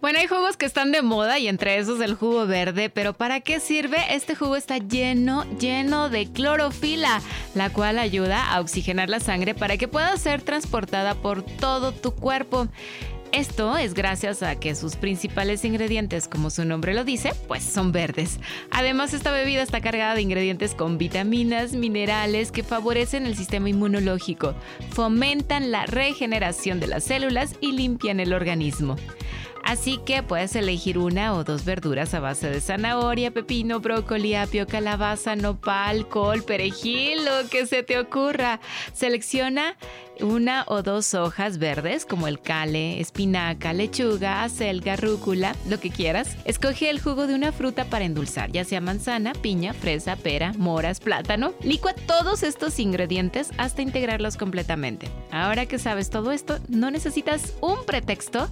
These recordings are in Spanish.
Bueno, hay jugos que están de moda y entre esos el jugo verde, pero ¿para qué sirve? Este jugo está lleno, lleno de clorofila, la cual ayuda a oxigenar la sangre para que pueda ser transportada por todo tu cuerpo. Esto es gracias a que sus principales ingredientes, como su nombre lo dice, pues son verdes. Además, esta bebida está cargada de ingredientes con vitaminas, minerales que favorecen el sistema inmunológico, fomentan la regeneración de las células y limpian el organismo. Así que puedes elegir una o dos verduras a base de zanahoria, pepino, brócoli, apio, calabaza, nopal, col, perejil, lo que se te ocurra. Selecciona una o dos hojas verdes como el cale, espinaca, lechuga, acelga, rúcula, lo que quieras. Escoge el jugo de una fruta para endulzar, ya sea manzana, piña, fresa, pera, moras, plátano. Licua todos estos ingredientes hasta integrarlos completamente. Ahora que sabes todo esto, no necesitas un pretexto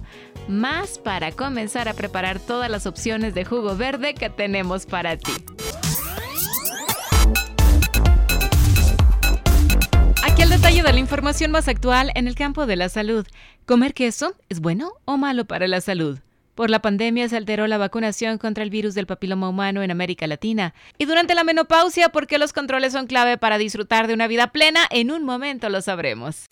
más para comenzar a preparar todas las opciones de jugo verde que tenemos para ti. Aquí el detalle de la información más actual en el campo de la salud. ¿Comer queso es bueno o malo para la salud? Por la pandemia se alteró la vacunación contra el virus del papiloma humano en América Latina. Y durante la menopausia, porque los controles son clave para disfrutar de una vida plena, en un momento lo sabremos.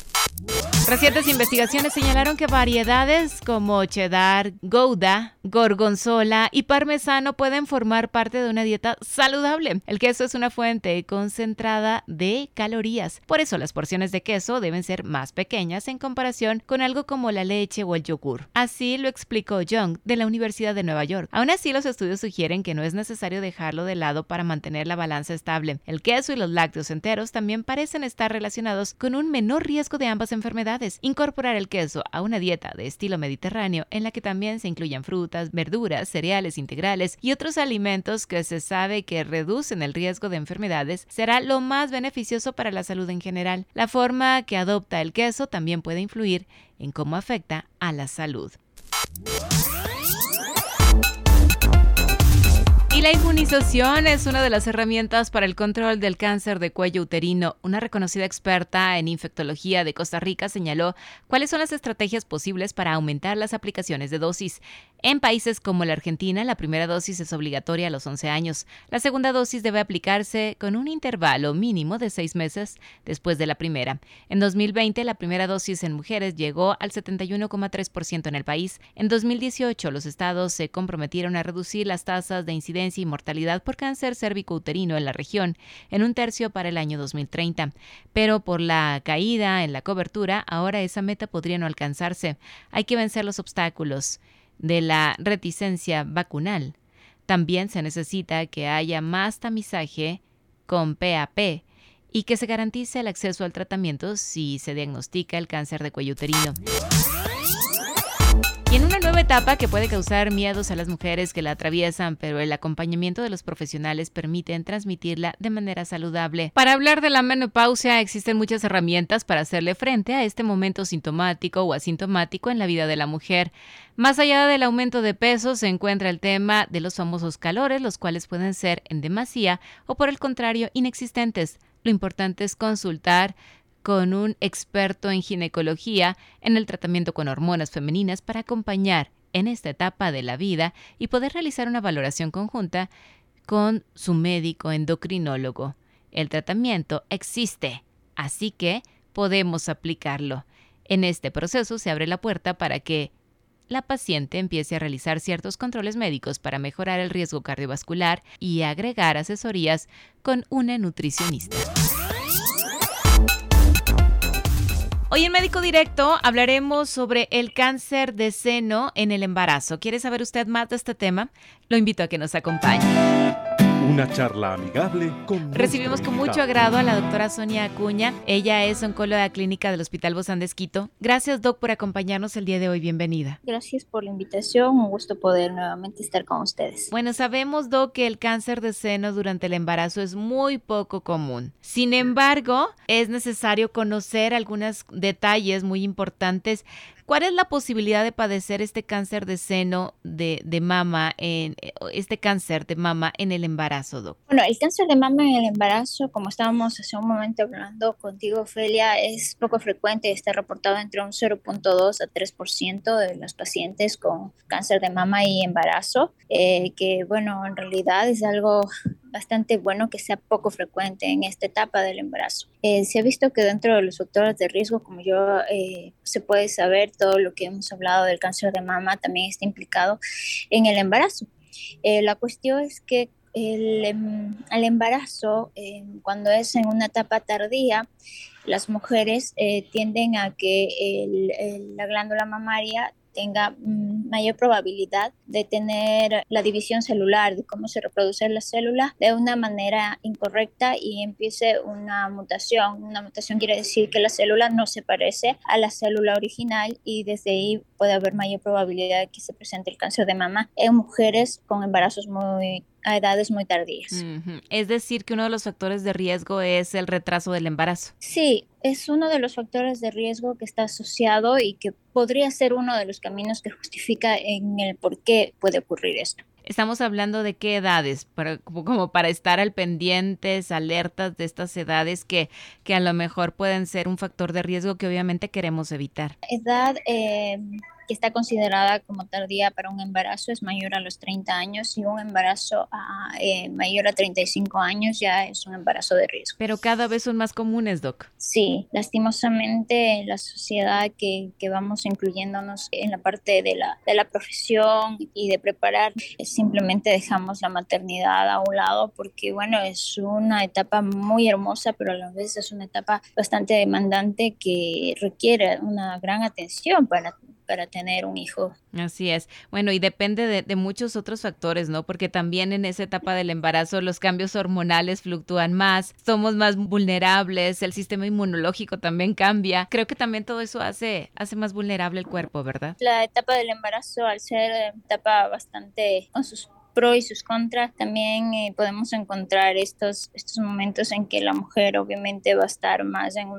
Recientes investigaciones señalaron que variedades como cheddar, gouda, gorgonzola y parmesano pueden formar parte de una dieta saludable. El queso es una fuente concentrada de calorías. Por eso las porciones de queso deben ser más pequeñas en comparación con algo como la leche o el yogur. Así lo explicó Young de la Universidad de Nueva York. Aún así, los estudios sugieren que no es necesario dejarlo de lado para mantener la balanza estable. El queso y los lácteos enteros también parecen estar relacionados con un menor riesgo de ambas enfermedades Incorporar el queso a una dieta de estilo mediterráneo en la que también se incluyan frutas, verduras, cereales integrales y otros alimentos que se sabe que reducen el riesgo de enfermedades será lo más beneficioso para la salud en general. La forma que adopta el queso también puede influir en cómo afecta a la salud. La inmunización es una de las herramientas para el control del cáncer de cuello uterino. Una reconocida experta en infectología de Costa Rica señaló cuáles son las estrategias posibles para aumentar las aplicaciones de dosis. En países como la Argentina, la primera dosis es obligatoria a los 11 años. La segunda dosis debe aplicarse con un intervalo mínimo de seis meses después de la primera. En 2020, la primera dosis en mujeres llegó al 71,3% en el país. En 2018, los estados se comprometieron a reducir las tasas de incidencia y mortalidad por cáncer cérvico-uterino en la región en un tercio para el año 2030. Pero por la caída en la cobertura, ahora esa meta podría no alcanzarse. Hay que vencer los obstáculos de la reticencia vacunal. También se necesita que haya más tamizaje con PAP y que se garantice el acceso al tratamiento si se diagnostica el cáncer de cuello uterino. Etapa que puede causar miedos a las mujeres que la atraviesan, pero el acompañamiento de los profesionales permiten transmitirla de manera saludable. Para hablar de la menopausia existen muchas herramientas para hacerle frente a este momento sintomático o asintomático en la vida de la mujer. Más allá del aumento de peso se encuentra el tema de los famosos calores, los cuales pueden ser en demasía o por el contrario inexistentes. Lo importante es consultar con un experto en ginecología en el tratamiento con hormonas femeninas para acompañar en esta etapa de la vida y poder realizar una valoración conjunta con su médico endocrinólogo. El tratamiento existe, así que podemos aplicarlo. En este proceso se abre la puerta para que la paciente empiece a realizar ciertos controles médicos para mejorar el riesgo cardiovascular y agregar asesorías con una nutricionista. Hoy en Médico Directo hablaremos sobre el cáncer de seno en el embarazo. ¿Quiere saber usted más de este tema? Lo invito a que nos acompañe. Una charla amigable con... Recibimos con mucho agrado a la doctora Sonia Acuña. Ella es oncóloga clínica del Hospital Bozán de Gracias, Doc, por acompañarnos el día de hoy. Bienvenida. Gracias por la invitación. Un gusto poder nuevamente estar con ustedes. Bueno, sabemos, Doc, que el cáncer de seno durante el embarazo es muy poco común. Sin embargo, es necesario conocer algunos detalles muy importantes ¿Cuál es la posibilidad de padecer este cáncer de seno de, mama, en, este cáncer de mama en el embarazo, doctor? Bueno, el cáncer de mama en el embarazo, como estábamos hace un momento hablando contigo, Felia, es poco frecuente está reportado entre un 0.2 a 3% de los pacientes con cáncer de mama y embarazo, eh, que bueno, en realidad es algo bastante bueno que sea poco frecuente en esta etapa del embarazo. Eh, se ha visto que dentro de los factores de riesgo, como yo eh, se puede saber, todo lo que hemos hablado del cáncer de mama también está implicado en el embarazo. Eh, la cuestión es que el, em, al embarazo, cuando es en una etapa tardía, las mujeres tienden a que la glándula mamaria tenga mayor probabilidad de tener la división celular, de cómo se reproduce la célula de una manera incorrecta y empiece una mutación. Una mutación quiere decir que la célula no se parece a la célula original y desde ahí puede haber mayor probabilidad de que se presente el cáncer de mama en mujeres con embarazos muy a edades muy tardías. Es decir, que uno de los factores de riesgo es el retraso del embarazo. Sí, es uno de los factores de riesgo que está asociado y que podría ser uno de los caminos que justifica en el por qué puede ocurrir esto. Estamos hablando de qué edades, para, como, para estar al pendientes, alertas de estas edades que, que a lo mejor pueden ser un factor de riesgo que obviamente queremos evitar. Edad, eh, que está considerada como tardía para un embarazo es mayor a los 30 años y un embarazo eh, mayor a 35 años ya es un embarazo de riesgo. Pero cada vez son más comunes, Doc. Sí, lastimosamente la sociedad que, que vamos incluyéndonos en la parte de la, de la profesión y de preparar, simplemente dejamos la maternidad a un lado porque, bueno, es una etapa muy hermosa, pero a la vez es una etapa bastante demandante que requiere una gran atención para para tener un hijo. Así es. Bueno, y depende de, muchos otros factores, ¿no? Porque también en esa etapa del embarazo los cambios hormonales fluctúan más, somos más vulnerables, el sistema inmunológico también cambia. Creo que también todo eso hace, hace más vulnerable el cuerpo, ¿verdad? La etapa del embarazo, al ser etapa bastante con sus pro y sus contras. También eh, podemos encontrar estos, estos momentos en que la mujer obviamente va a estar más en,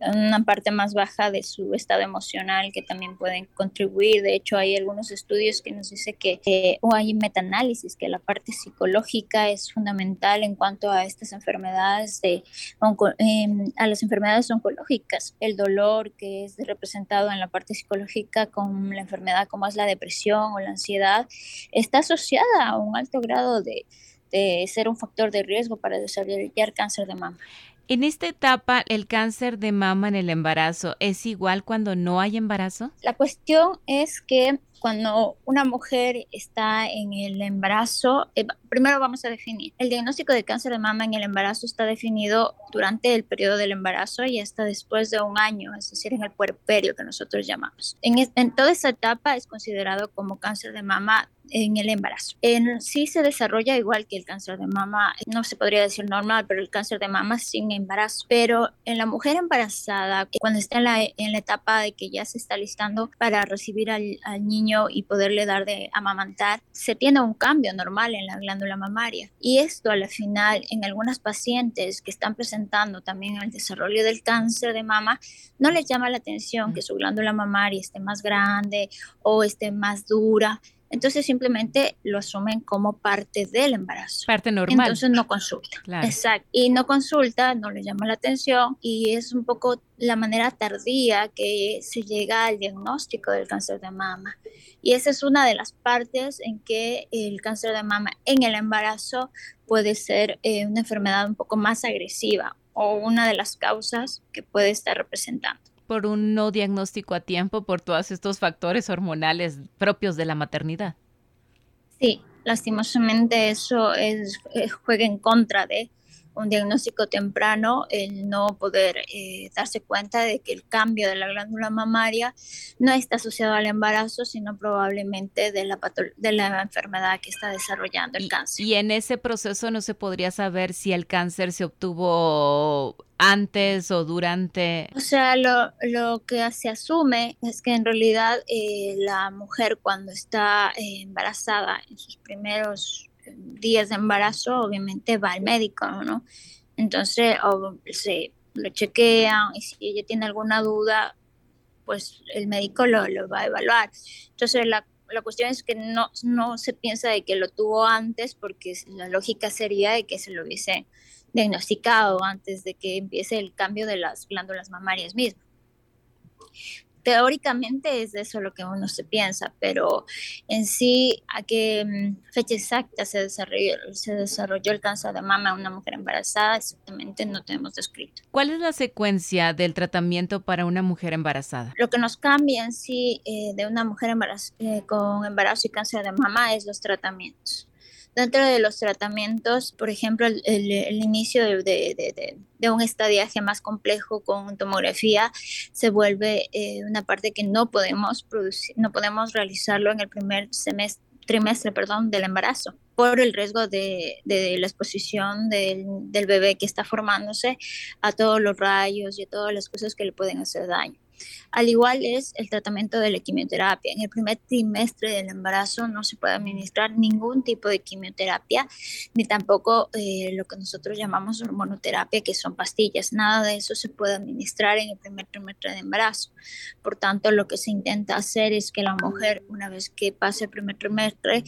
una parte más baja de su estado emocional que también pueden contribuir. De hecho, hay algunos estudios que nos dice que, o hay metaanálisis, que la parte psicológica es fundamental en cuanto a estas enfermedades, de, em, a las enfermedades oncológicas. El dolor que es representado en la parte psicológica con la enfermedad como es la depresión o la ansiedad, está asociada a un un alto grado de, de ser un factor de riesgo para desarrollar cáncer de mama. En esta etapa, ¿el cáncer de mama en el embarazo es igual cuando no hay embarazo? La cuestión es que cuando una mujer está en el embarazo, eh, primero vamos a definir. El diagnóstico de cáncer de mama en el embarazo está definido durante el periodo del embarazo y hasta después de un año, es decir, en el puerperio que nosotros llamamos. En, en toda esa etapa es considerado como cáncer de mama en el embarazo. En sí se desarrolla igual que el cáncer de mama, no se podría decir normal, pero el cáncer de mama sin embarazo. Pero en la mujer embarazada, cuando está en la, en la etapa de que ya se está listando para recibir al, al niño, y poderle dar de amamantar, se tiene un cambio normal en la glándula mamaria. Y esto a la final en algunas pacientes que están presentando también el desarrollo del cáncer de mama, no les llama la atención que su glándula mamaria esté más grande o esté más dura entonces simplemente lo asumen como parte del embarazo. Parte normal. Entonces no consulta. Exacto. Y no consulta, no le llama la atención y es un poco la manera tardía que se llega al diagnóstico del cáncer de mama. Y esa es una de las partes en que el cáncer de mama en el embarazo puede ser eh, una enfermedad un poco más agresiva o una de las causas que puede estar representando por un no diagnóstico a tiempo por todos estos factores hormonales propios de la maternidad. Sí, lastimosamente eso es, juega en contra de un diagnóstico temprano, el no poder eh, darse cuenta de que el cambio de la glándula mamaria no está asociado al embarazo, sino probablemente de la, de la enfermedad que está desarrollando el cáncer. Y en ese proceso no se podría saber si el cáncer se obtuvo antes o durante? O sea, lo, lo que se asume es que en realidad eh, la mujer cuando está eh, embarazada en sus primeros días de embarazo, obviamente va al médico, ¿no? Entonces, o se lo chequean y si ella tiene alguna duda, pues el médico lo, lo va a evaluar. Entonces, la, la, cuestión es que no, no se piensa de que lo tuvo antes, porque la lógica sería de que se lo hubiese diagnosticado antes de que empiece el cambio de las glándulas mamarias mismas. Teóricamente es eso lo que uno se piensa, pero en sí, a qué mm, fecha exacta se desarrolló, se desarrolló el cáncer de mama en una mujer embarazada, exactamente no tenemos descrito. ¿Cuál es la secuencia del tratamiento para una mujer embarazada? Lo que nos cambia en sí eh, de una mujer eh, con embarazo y cáncer de mama es los tratamientos. Dentro de los tratamientos, por ejemplo, el, inicio de, un estadiaje más complejo con tomografía se vuelve eh, una parte que no podemos producir, no podemos realizarlo en el primer semestre trimestre perdón, del embarazo por el riesgo de, la exposición del, del, bebé que está formándose a todos los rayos y a todas las cosas que le pueden hacer daño. Al igual es el tratamiento de la quimioterapia. En el primer trimestre del embarazo no se puede administrar ningún tipo de quimioterapia, ni tampoco eh, lo que nosotros llamamos hormonoterapia, que son pastillas. Nada de eso se puede administrar en el primer trimestre de embarazo. Por tanto, lo que se intenta hacer es que la mujer, una vez que pase el primer trimestre, eh,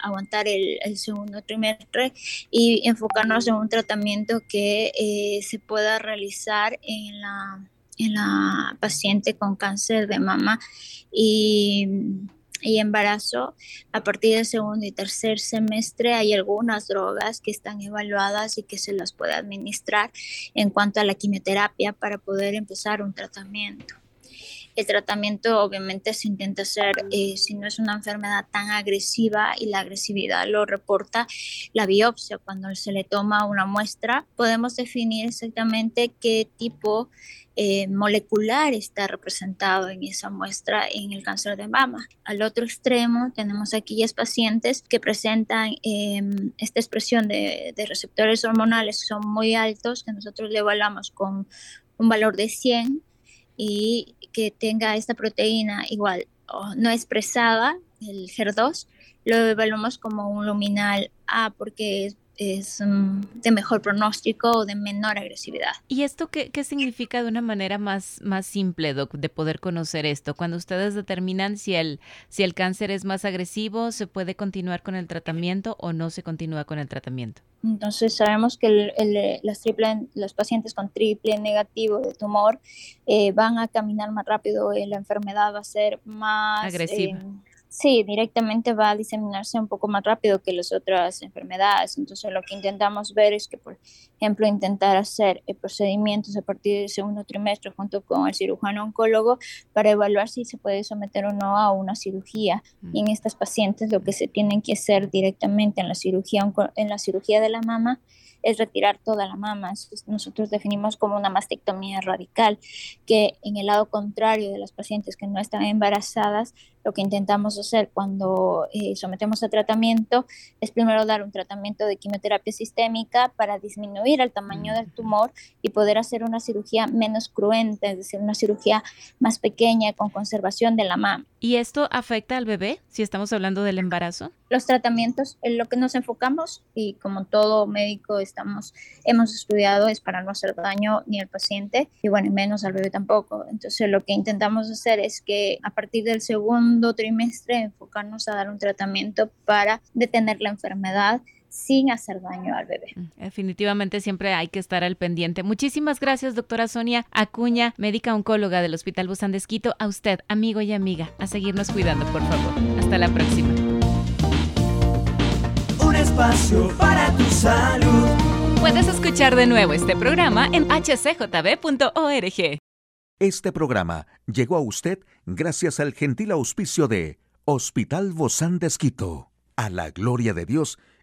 aguantar el, segundo trimestre y enfocarnos en un tratamiento que eh, se pueda realizar en la en la paciente con cáncer de mama y, y, embarazo. A partir del segundo y tercer semestre hay algunas drogas que están evaluadas y que se las puede administrar en cuanto a la quimioterapia para poder empezar un tratamiento. El tratamiento obviamente se intenta hacer eh, si no es una enfermedad tan agresiva y la agresividad lo reporta la biopsia. Cuando se le toma una muestra, podemos definir exactamente qué tipo eh, molecular está representado en esa muestra en el cáncer de mama. Al otro extremo tenemos aquellas pacientes que presentan em, esta expresión de, receptores hormonales son muy altos, que nosotros le evaluamos con un valor de 100 y que tenga esta proteína igual no expresada, el HER2, lo evaluamos como un luminal A porque es es de mejor pronóstico o de menor agresividad. ¿Y esto qué, qué, significa de una manera más, más simple, de poder conocer esto? Cuando ustedes determinan si el, si el cáncer es más agresivo, ¿se puede continuar con el tratamiento o no se continúa con el tratamiento? Entonces sabemos que el, las triple, los pacientes con triple negativo de tumor eh, van a caminar más rápido, y la enfermedad va a ser más agresiva. Eh, Sí, directamente va a diseminarse un poco más rápido que las otras enfermedades. Entonces, lo que intentamos ver es que, por ejemplo, intentar hacer eh, procedimientos a partir del segundo trimestre junto con el cirujano oncólogo para evaluar si se puede someter o no a una cirugía. Y en estas pacientes, lo que se tienen que hacer directamente en la cirugía, en la cirugía de la mama es retirar toda la mama. nosotros definimos como una mastectomía radical, que en el lado contrario de las pacientes que no están embarazadas, lo que intentamos hacer cuando eh, sometemos a tratamiento es primero dar un tratamiento de quimioterapia sistémica para disminuir el tamaño del tumor y poder hacer una cirugía menos cruenta, es decir, una cirugía más pequeña con conservación de la mama. ¿Y esto afecta al bebé si estamos hablando del embarazo? Los tratamientos, en lo que nos enfocamos y como todo médico estamos, hemos estudiado es para no hacer daño ni al paciente y bueno, menos al bebé tampoco. Entonces lo que intentamos hacer es que a partir del segundo trimestre enfocarnos a dar un tratamiento para detener la enfermedad sin hacer daño al bebé. Mm, definitivamente siempre hay que estar al pendiente. Muchísimas gracias, doctora Sonia Acuña, médica oncóloga del Hospital Busan de Esquito. A usted, amigo y amiga, a seguirnos cuidando, por favor. Hasta la próxima espacio para tu salud. Puedes escuchar de nuevo este programa en hcjb.org. Este programa llegó a usted gracias al gentil auspicio de Hospital Bozán de Esquito, a la gloria de Dios